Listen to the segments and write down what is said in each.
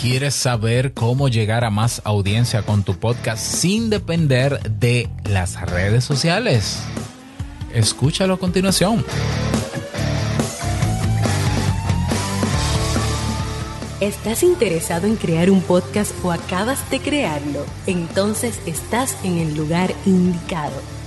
¿Quieres saber cómo llegar a más audiencia con tu podcast sin depender de las redes sociales? Escúchalo a continuación. ¿Estás interesado en crear un podcast o acabas de crearlo? Entonces estás en el lugar indicado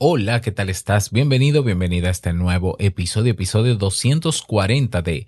Hola, ¿qué tal estás? Bienvenido, bienvenida a este nuevo episodio, episodio 240 de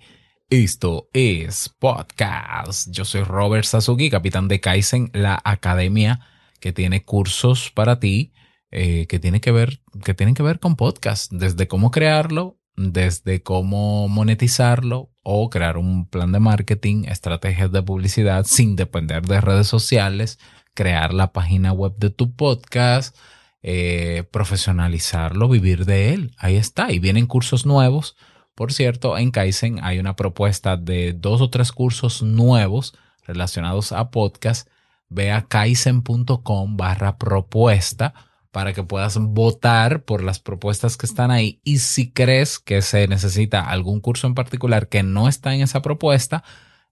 Esto es Podcast. Yo soy Robert Sasuki, capitán de Kaizen, la academia que tiene cursos para ti eh, que, que, ver, que tienen que ver con podcast, desde cómo crearlo, desde cómo monetizarlo o crear un plan de marketing, estrategias de publicidad sin depender de redes sociales, crear la página web de tu podcast, eh, profesionalizarlo, vivir de él. Ahí está. Y vienen cursos nuevos. Por cierto, en Kaizen hay una propuesta de dos o tres cursos nuevos relacionados a podcast. Ve a kaizen.com barra propuesta para que puedas votar por las propuestas que están ahí. Y si crees que se necesita algún curso en particular que no está en esa propuesta,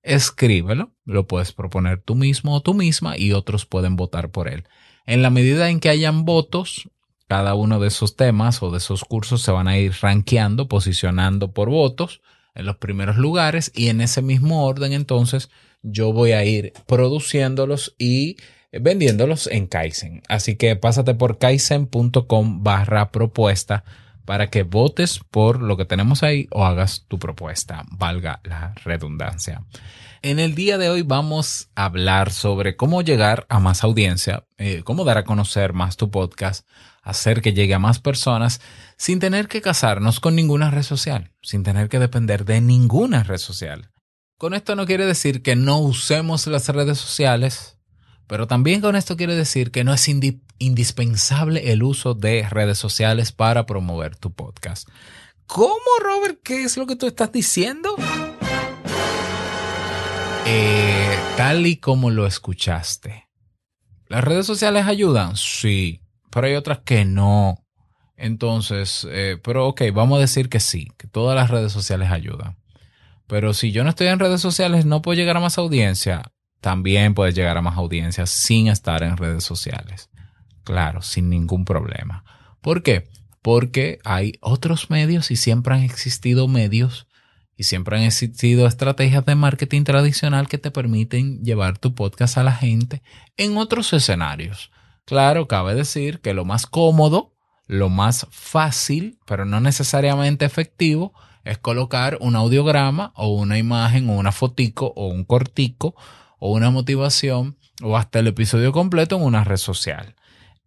escríbelo. Lo puedes proponer tú mismo o tú misma y otros pueden votar por él. En la medida en que hayan votos, cada uno de esos temas o de esos cursos se van a ir rankeando, posicionando por votos en los primeros lugares y en ese mismo orden entonces yo voy a ir produciéndolos y vendiéndolos en Kaizen. Así que pásate por kaizen.com barra propuesta para que votes por lo que tenemos ahí o hagas tu propuesta, valga la redundancia. En el día de hoy vamos a hablar sobre cómo llegar a más audiencia, eh, cómo dar a conocer más tu podcast, hacer que llegue a más personas sin tener que casarnos con ninguna red social, sin tener que depender de ninguna red social. Con esto no quiere decir que no usemos las redes sociales, pero también con esto quiere decir que no es indispensable el uso de redes sociales para promover tu podcast. ¿Cómo, Robert? ¿Qué es lo que tú estás diciendo? Eh, tal y como lo escuchaste. ¿Las redes sociales ayudan? Sí, pero hay otras que no. Entonces, eh, pero ok, vamos a decir que sí, que todas las redes sociales ayudan. Pero si yo no estoy en redes sociales, no puedo llegar a más audiencia. También puedes llegar a más audiencia sin estar en redes sociales. Claro, sin ningún problema. ¿Por qué? Porque hay otros medios y siempre han existido medios y siempre han existido estrategias de marketing tradicional que te permiten llevar tu podcast a la gente en otros escenarios. Claro, cabe decir que lo más cómodo, lo más fácil, pero no necesariamente efectivo, es colocar un audiograma o una imagen o una fotico o un cortico o una motivación o hasta el episodio completo en una red social.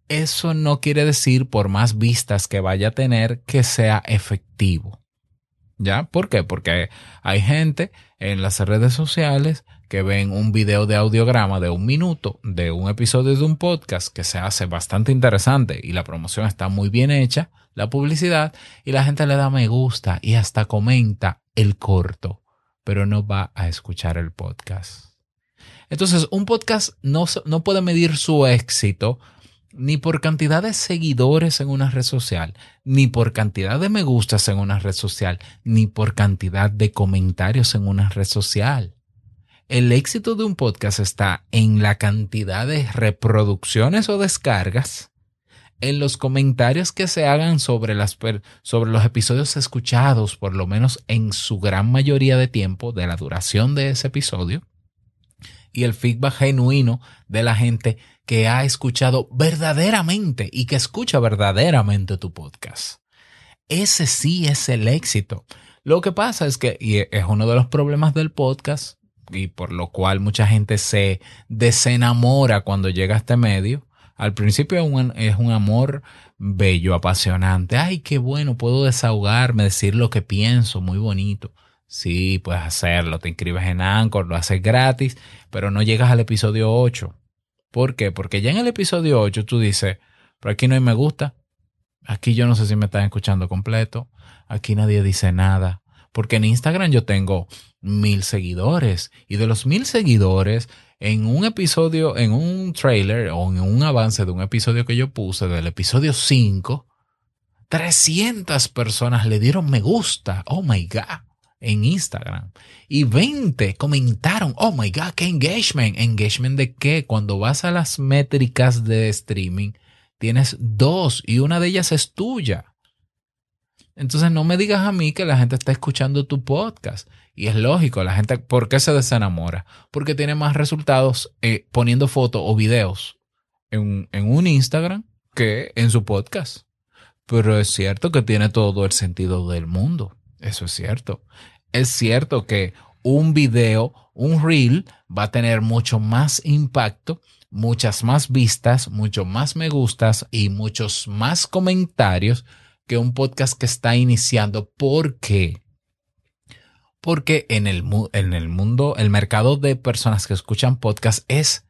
Eso no quiere decir, por más vistas que vaya a tener, que sea efectivo. ¿Ya? ¿Por qué? Porque hay gente en las redes sociales que ven un video de audiograma de un minuto de un episodio de un podcast que se hace bastante interesante y la promoción está muy bien hecha, la publicidad, y la gente le da me gusta y hasta comenta el corto, pero no va a escuchar el podcast. Entonces, un podcast no, no puede medir su éxito ni por cantidad de seguidores en una red social, ni por cantidad de me gustas en una red social, ni por cantidad de comentarios en una red social. El éxito de un podcast está en la cantidad de reproducciones o descargas, en los comentarios que se hagan sobre, las, sobre los episodios escuchados, por lo menos en su gran mayoría de tiempo, de la duración de ese episodio, y el feedback genuino de la gente que ha escuchado verdaderamente y que escucha verdaderamente tu podcast. Ese sí es el éxito. Lo que pasa es que, y es uno de los problemas del podcast, y por lo cual mucha gente se desenamora cuando llega a este medio, al principio es un, es un, amor bello, apasionante. Ay, qué bueno, puedo desahogarme, decir lo que pienso, muy bonito. Sí, puedes hacerlo. Te inscribes en Anchor, lo haces gratis, pero no llegas al episodio 8. ¿Por qué? Porque ya en el episodio 8 tú dices, pero aquí no hay me gusta. Aquí yo no sé si me están escuchando completo. Aquí nadie dice nada. Porque en Instagram yo tengo mil seguidores. Y de los mil seguidores, en un episodio, en un trailer o en un avance de un episodio que yo puse, del episodio 5, 300 personas le dieron me gusta. Oh my God. En Instagram. Y 20 comentaron. Oh my God, qué engagement. ¿Engagement de qué? Cuando vas a las métricas de streaming, tienes dos y una de ellas es tuya. Entonces no me digas a mí que la gente está escuchando tu podcast. Y es lógico, la gente, ¿por qué se desenamora? Porque tiene más resultados eh, poniendo fotos o videos en, en un Instagram que en su podcast. Pero es cierto que tiene todo el sentido del mundo. Eso es cierto. Es cierto que un video, un reel, va a tener mucho más impacto, muchas más vistas, mucho más me gustas y muchos más comentarios que un podcast que está iniciando. ¿Por qué? Porque en el, en el mundo, el mercado de personas que escuchan podcast es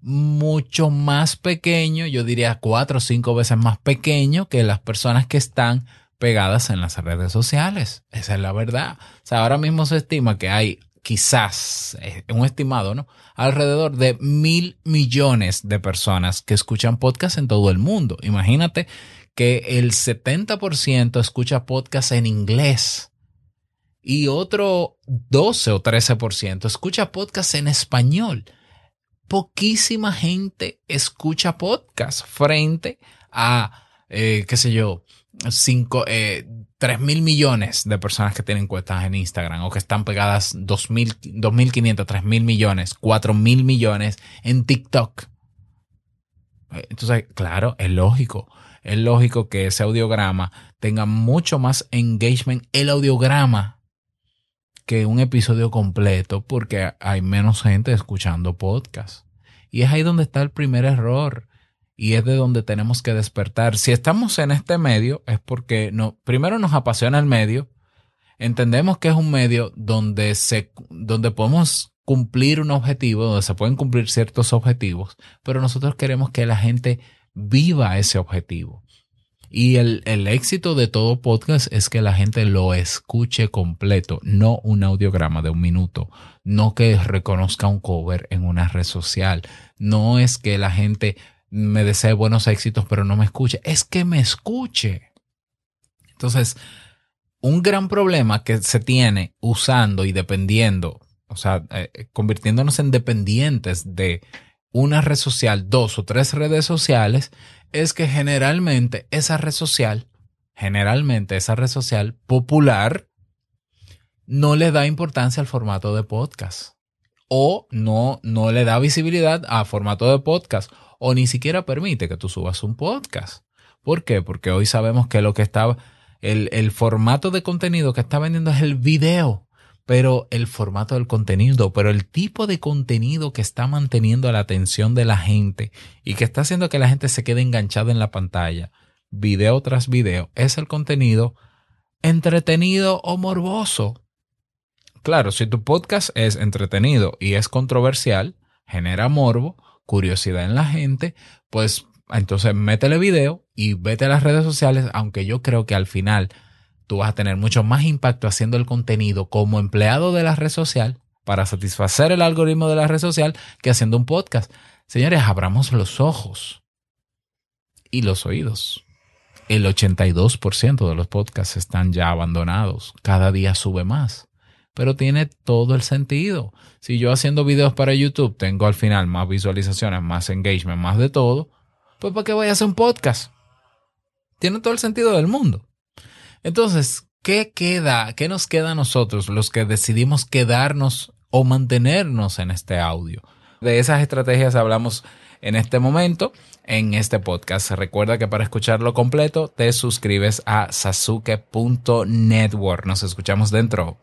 mucho más pequeño, yo diría cuatro o cinco veces más pequeño que las personas que están pegadas en las redes sociales. Esa es la verdad. O sea, ahora mismo se estima que hay quizás, eh, un estimado, ¿no? Alrededor de mil millones de personas que escuchan podcast en todo el mundo. Imagínate que el 70% escucha podcast en inglés y otro 12 o 13% escucha podcast en español. Poquísima gente escucha podcast frente a, eh, qué sé yo, 5, eh, 3 mil millones de personas que tienen cuentas en Instagram o que están pegadas 2.500, 3 mil millones, 4 mil millones en TikTok. Entonces, claro, es lógico es lógico que ese audiograma tenga mucho más engagement el audiograma que un episodio completo porque hay menos gente escuchando podcast. Y es ahí donde está el primer error y es de donde tenemos que despertar. Si estamos en este medio es porque no, primero nos apasiona el medio, entendemos que es un medio donde, se, donde podemos cumplir un objetivo, donde se pueden cumplir ciertos objetivos, pero nosotros queremos que la gente viva ese objetivo. Y el, el, éxito de todo podcast es que la gente lo escuche completo, no un audiograma de un minuto, no que reconozca un cover en una red social, no es que la gente me desee buenos éxitos pero no me escuche, es que me escuche. Entonces, un gran problema que se tiene usando y dependiendo, o sea, eh, convirtiéndonos en dependientes de una red social, dos o tres redes sociales, es que generalmente esa red social, generalmente esa red social popular, no le da importancia al formato de podcast. O no, no le da visibilidad a formato de podcast. O ni siquiera permite que tú subas un podcast. ¿Por qué? Porque hoy sabemos que lo que está, el, el formato de contenido que está vendiendo es el video pero el formato del contenido, pero el tipo de contenido que está manteniendo la atención de la gente y que está haciendo que la gente se quede enganchada en la pantalla, video tras video, es el contenido entretenido o morboso. Claro, si tu podcast es entretenido y es controversial, genera morbo, curiosidad en la gente, pues entonces métele video y vete a las redes sociales, aunque yo creo que al final tú vas a tener mucho más impacto haciendo el contenido como empleado de la red social para satisfacer el algoritmo de la red social que haciendo un podcast. Señores, abramos los ojos y los oídos. El 82% de los podcasts están ya abandonados. Cada día sube más. Pero tiene todo el sentido. Si yo haciendo videos para YouTube tengo al final más visualizaciones, más engagement, más de todo, pues ¿para qué voy a hacer un podcast? Tiene todo el sentido del mundo. Entonces, ¿qué queda? ¿Qué nos queda a nosotros, los que decidimos quedarnos o mantenernos en este audio? De esas estrategias hablamos en este momento en este podcast. Recuerda que para escucharlo completo te suscribes a sasuke.network. Nos escuchamos dentro.